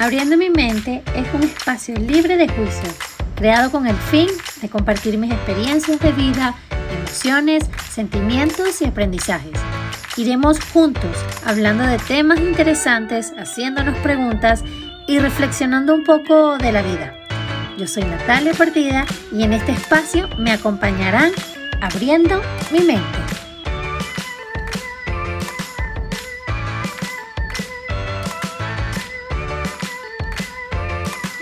Abriendo mi mente es un espacio libre de juicio, creado con el fin de compartir mis experiencias de vida, emociones, sentimientos y aprendizajes. Iremos juntos hablando de temas interesantes, haciéndonos preguntas y reflexionando un poco de la vida. Yo soy Natalia Partida y en este espacio me acompañarán abriendo mi mente.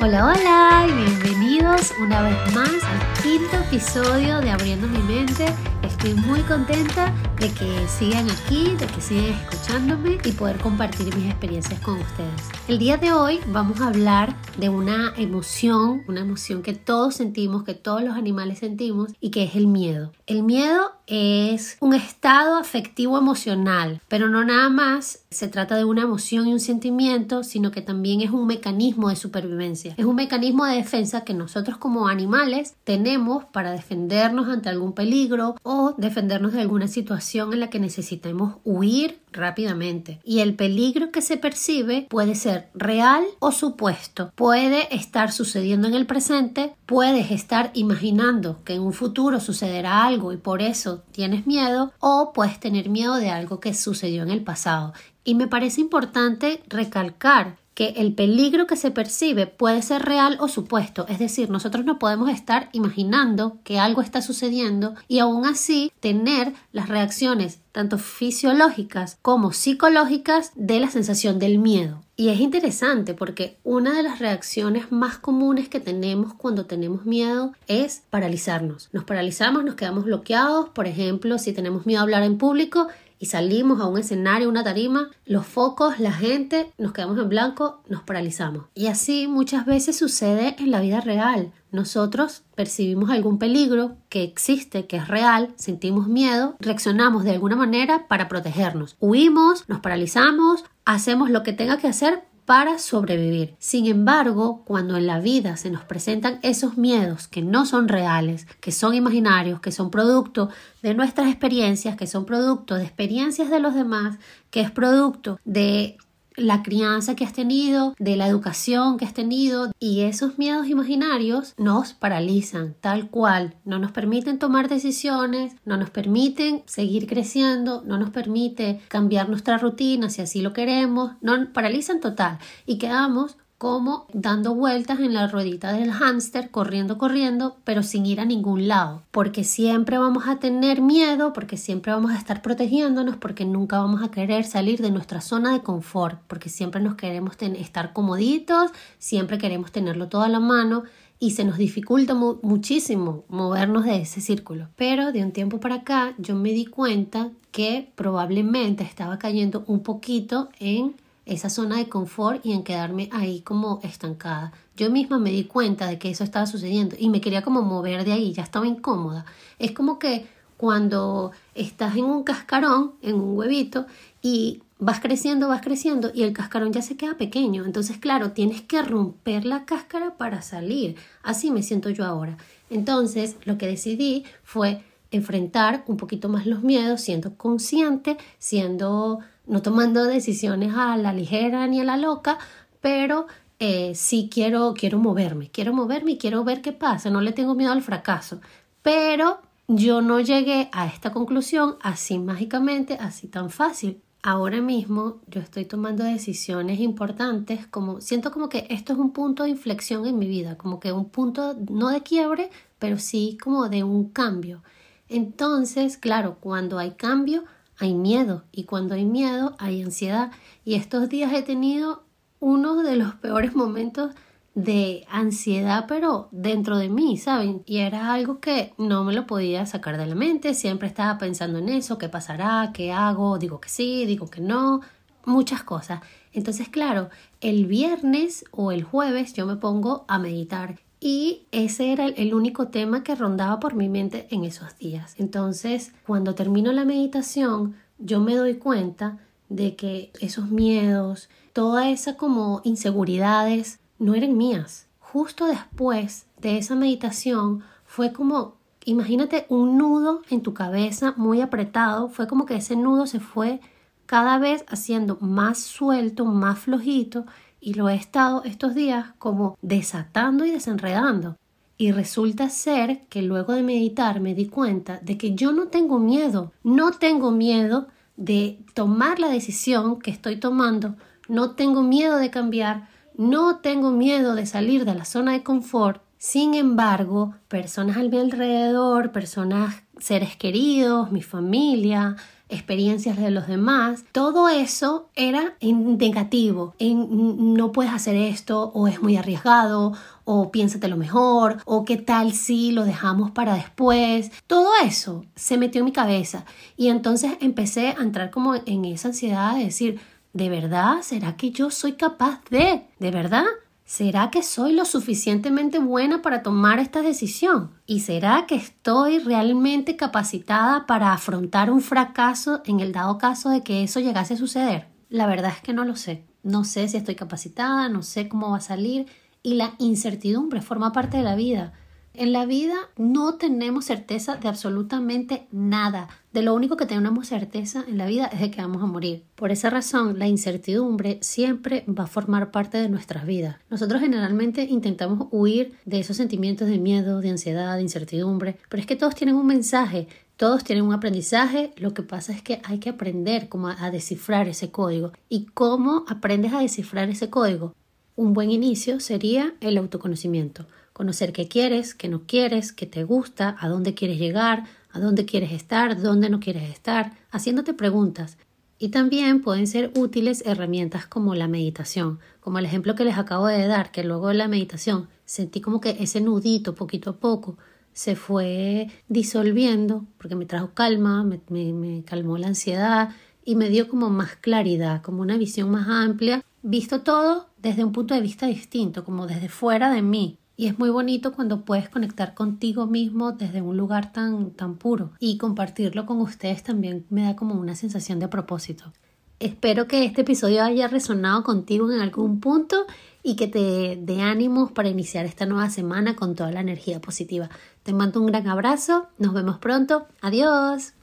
Hola, hola y bienvenidos una vez más al quinto episodio de Abriendo mi mente. Estoy muy contenta de que sigan aquí, de que sigan escuchándome y poder compartir mis experiencias con ustedes. El día de hoy vamos a hablar de una emoción, una emoción que todos sentimos, que todos los animales sentimos y que es el miedo. El miedo es un estado afectivo emocional, pero no nada más se trata de una emoción y un sentimiento, sino que también es un mecanismo de supervivencia. Es un mecanismo de defensa que nosotros como animales tenemos para defendernos ante algún peligro o defendernos de alguna situación en la que necesitemos huir rápidamente. Y el peligro que se percibe puede ser real o supuesto. Puede estar sucediendo en el presente, puedes estar imaginando que en un futuro sucederá algo y por eso tienes miedo o puedes tener miedo de algo que sucedió en el pasado. Y me parece importante recalcar que el peligro que se percibe puede ser real o supuesto, es decir, nosotros no podemos estar imaginando que algo está sucediendo y aún así tener las reacciones tanto fisiológicas como psicológicas de la sensación del miedo. Y es interesante porque una de las reacciones más comunes que tenemos cuando tenemos miedo es paralizarnos. Nos paralizamos, nos quedamos bloqueados, por ejemplo, si tenemos miedo a hablar en público y salimos a un escenario, una tarima, los focos, la gente, nos quedamos en blanco, nos paralizamos. Y así muchas veces sucede en la vida real. Nosotros percibimos algún peligro que existe, que es real, sentimos miedo, reaccionamos de alguna manera para protegernos. Huimos, nos paralizamos, hacemos lo que tenga que hacer para sobrevivir. Sin embargo, cuando en la vida se nos presentan esos miedos que no son reales, que son imaginarios, que son producto de nuestras experiencias, que son producto de experiencias de los demás, que es producto de la crianza que has tenido, de la educación que has tenido y esos miedos imaginarios nos paralizan tal cual, no nos permiten tomar decisiones, no nos permiten seguir creciendo, no nos permite cambiar nuestra rutina si así lo queremos, nos paralizan total. Y quedamos como dando vueltas en la ruedita del hámster, corriendo, corriendo, pero sin ir a ningún lado, porque siempre vamos a tener miedo, porque siempre vamos a estar protegiéndonos, porque nunca vamos a querer salir de nuestra zona de confort, porque siempre nos queremos estar comoditos, siempre queremos tenerlo todo a la mano y se nos dificulta muchísimo movernos de ese círculo. Pero de un tiempo para acá yo me di cuenta que probablemente estaba cayendo un poquito en esa zona de confort y en quedarme ahí como estancada. Yo misma me di cuenta de que eso estaba sucediendo y me quería como mover de ahí, ya estaba incómoda. Es como que cuando estás en un cascarón, en un huevito, y vas creciendo, vas creciendo y el cascarón ya se queda pequeño. Entonces, claro, tienes que romper la cáscara para salir. Así me siento yo ahora. Entonces, lo que decidí fue enfrentar un poquito más los miedos, siendo consciente, siendo no tomando decisiones a la ligera ni a la loca, pero eh, sí quiero, quiero moverme, quiero moverme y quiero ver qué pasa, no le tengo miedo al fracaso, pero yo no llegué a esta conclusión así mágicamente, así tan fácil. Ahora mismo yo estoy tomando decisiones importantes, como siento como que esto es un punto de inflexión en mi vida, como que un punto no de quiebre, pero sí como de un cambio. Entonces, claro, cuando hay cambio, hay miedo. Y cuando hay miedo hay ansiedad. Y estos días he tenido uno de los peores momentos de ansiedad pero dentro de mí, ¿saben? Y era algo que no me lo podía sacar de la mente, siempre estaba pensando en eso, qué pasará, qué hago, digo que sí, digo que no, muchas cosas. Entonces, claro, el viernes o el jueves yo me pongo a meditar y ese era el único tema que rondaba por mi mente en esos días. Entonces, cuando termino la meditación, yo me doy cuenta de que esos miedos, toda esa como inseguridades no eran mías. Justo después de esa meditación fue como, imagínate un nudo en tu cabeza muy apretado, fue como que ese nudo se fue cada vez haciendo más suelto, más flojito y lo he estado estos días como desatando y desenredando. Y resulta ser que luego de meditar me di cuenta de que yo no tengo miedo, no tengo miedo de tomar la decisión que estoy tomando, no tengo miedo de cambiar, no tengo miedo de salir de la zona de confort. Sin embargo, personas al mi alrededor, personas, seres queridos, mi familia, experiencias de los demás, todo eso era en negativo, no puedes hacer esto o es muy arriesgado o piénsate lo mejor o qué tal si lo dejamos para después. Todo eso se metió en mi cabeza y entonces empecé a entrar como en esa ansiedad de decir, ¿de verdad? ¿Será que yo soy capaz de? ¿De verdad? ¿Será que soy lo suficientemente buena para tomar esta decisión? ¿Y será que estoy realmente capacitada para afrontar un fracaso en el dado caso de que eso llegase a suceder? La verdad es que no lo sé. No sé si estoy capacitada, no sé cómo va a salir y la incertidumbre forma parte de la vida. En la vida no tenemos certeza de absolutamente nada. De lo único que tenemos certeza en la vida es de que vamos a morir. Por esa razón, la incertidumbre siempre va a formar parte de nuestras vidas. Nosotros generalmente intentamos huir de esos sentimientos de miedo, de ansiedad, de incertidumbre, pero es que todos tienen un mensaje, todos tienen un aprendizaje, lo que pasa es que hay que aprender cómo a descifrar ese código. ¿Y cómo aprendes a descifrar ese código? Un buen inicio sería el autoconocimiento conocer qué quieres, qué no quieres, qué te gusta, a dónde quieres llegar, a dónde quieres estar, dónde no quieres estar, haciéndote preguntas. Y también pueden ser útiles herramientas como la meditación, como el ejemplo que les acabo de dar, que luego de la meditación sentí como que ese nudito poquito a poco se fue disolviendo porque me trajo calma, me, me calmó la ansiedad y me dio como más claridad, como una visión más amplia, visto todo desde un punto de vista distinto, como desde fuera de mí, y es muy bonito cuando puedes conectar contigo mismo desde un lugar tan, tan puro. Y compartirlo con ustedes también me da como una sensación de propósito. Espero que este episodio haya resonado contigo en algún punto y que te dé ánimos para iniciar esta nueva semana con toda la energía positiva. Te mando un gran abrazo, nos vemos pronto, adiós.